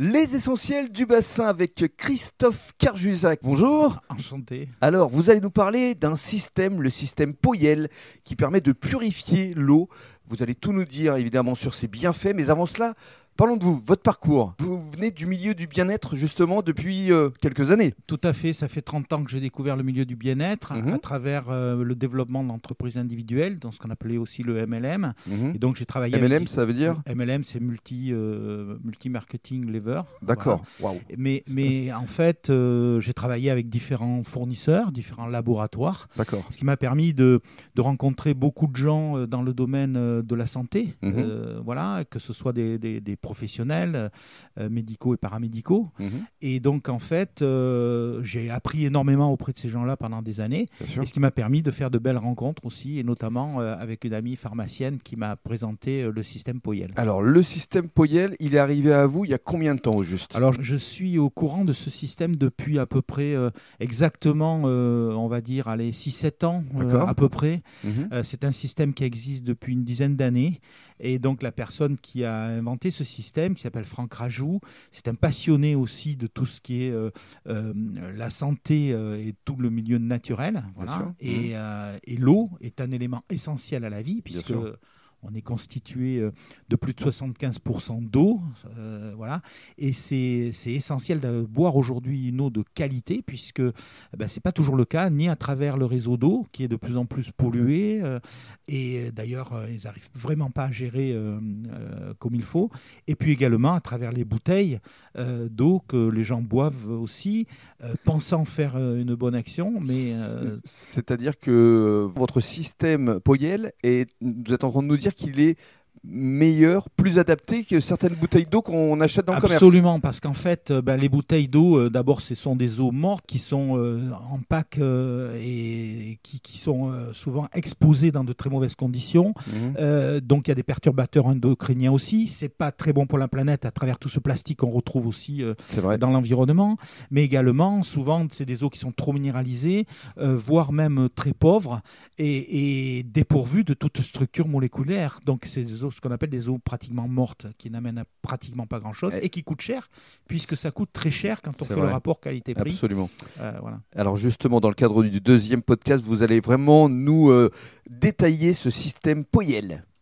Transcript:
Les essentiels du bassin avec Christophe Carjusac. Bonjour. Enchanté. Alors, vous allez nous parler d'un système, le système Poyel, qui permet de purifier l'eau. Vous allez tout nous dire évidemment sur ses bienfaits, mais avant cela, Parlons de vous, votre parcours. Vous venez du milieu du bien-être justement depuis euh, quelques années. Tout à fait, ça fait 30 ans que j'ai découvert le milieu du bien-être Mhm. à travers euh, le développement d'entreprises individuelles, dans ce qu'on appelait aussi le MLM. Mhm. Et donc j'ai travaillé MLM, avec... ça veut dire MLM, c'est multi, euh, multi-marketing lever. D'accord. Mais, mais en fait, j'ai travaillé avec différents fournisseurs, différents laboratoires, D'accord. ce qui m'a permis de, de rencontrer beaucoup de gens dans le domaine de la santé, Mhm. voilà, que ce soit des, des- des professionnels euh, médicaux et paramédicaux. Mhm. Et donc, en fait, euh, j'ai appris énormément auprès de ces gens-là pendant des années, et ce qui m'a permis de faire de belles rencontres aussi, et notamment euh, avec une amie pharmacienne qui m'a présenté euh, le système Poyel. Alors, le système Poyel, il est arrivé à vous il y a combien de temps au juste? Alors, je suis au courant de ce système depuis à peu près exactement, on va dire, allez, 6-7 ans à peu près. Mhm. C'est un système qui existe depuis une dizaine d'années. Et donc, la personne qui a inventé ce système, qui s'appelle Franck Rajou, c'est un passionné aussi de tout ce qui est euh, euh, la santé euh, et tout le milieu naturel. Voilà. Et, euh, et l'eau est un élément essentiel à la vie, puisque. On est constitué euh, de plus de 75% d'eau. euh, voilà. Et c'est essentiel de boire aujourd'hui une eau de qualité, puisque ben, ce n'est pas toujours le cas, ni à travers le réseau d'eau, qui est de plus en plus pollué. euh, et d'ailleurs, ils n'arrivent vraiment pas à gérer comme il faut. Et puis également à travers les bouteilles d'eau que les gens boivent aussi, pensant faire une bonne action, C'est-à-dire que votre système Poyel, est, vous êtes en train de nous dire qu'il est meilleur, plus adapté que certaines bouteilles d'eau qu'on achète dans le commerce. Absolument, parce qu'en fait, euh, ben, les bouteilles d'eau, euh, d'abord, ce sont des eaux mortes qui sont euh, en pack euh, et qui, qui sont souvent exposées dans de très mauvaises conditions. Mhm. Donc, il y a des perturbateurs endocriniens aussi. C'est pas très bon pour la planète à travers tout ce plastique qu'on retrouve aussi dans l'environnement. Mais également, souvent, c'est des eaux qui sont trop minéralisées, voire même très pauvres et, et dépourvues de toute structure moléculaire. Donc, c'est des eaux, ce qu'on appelle des eaux pratiquement mortes, qui n'amènent pratiquement pas grand-chose Eh. et qui coûtent cher, puisque ça coûte très cher quand on fait vrai. le rapport qualité-prix. Absolument. Euh, voilà. Alors justement, dans le cadre du deuxième podcast, vous allez vraiment nous euh, détailler ce système Poyel.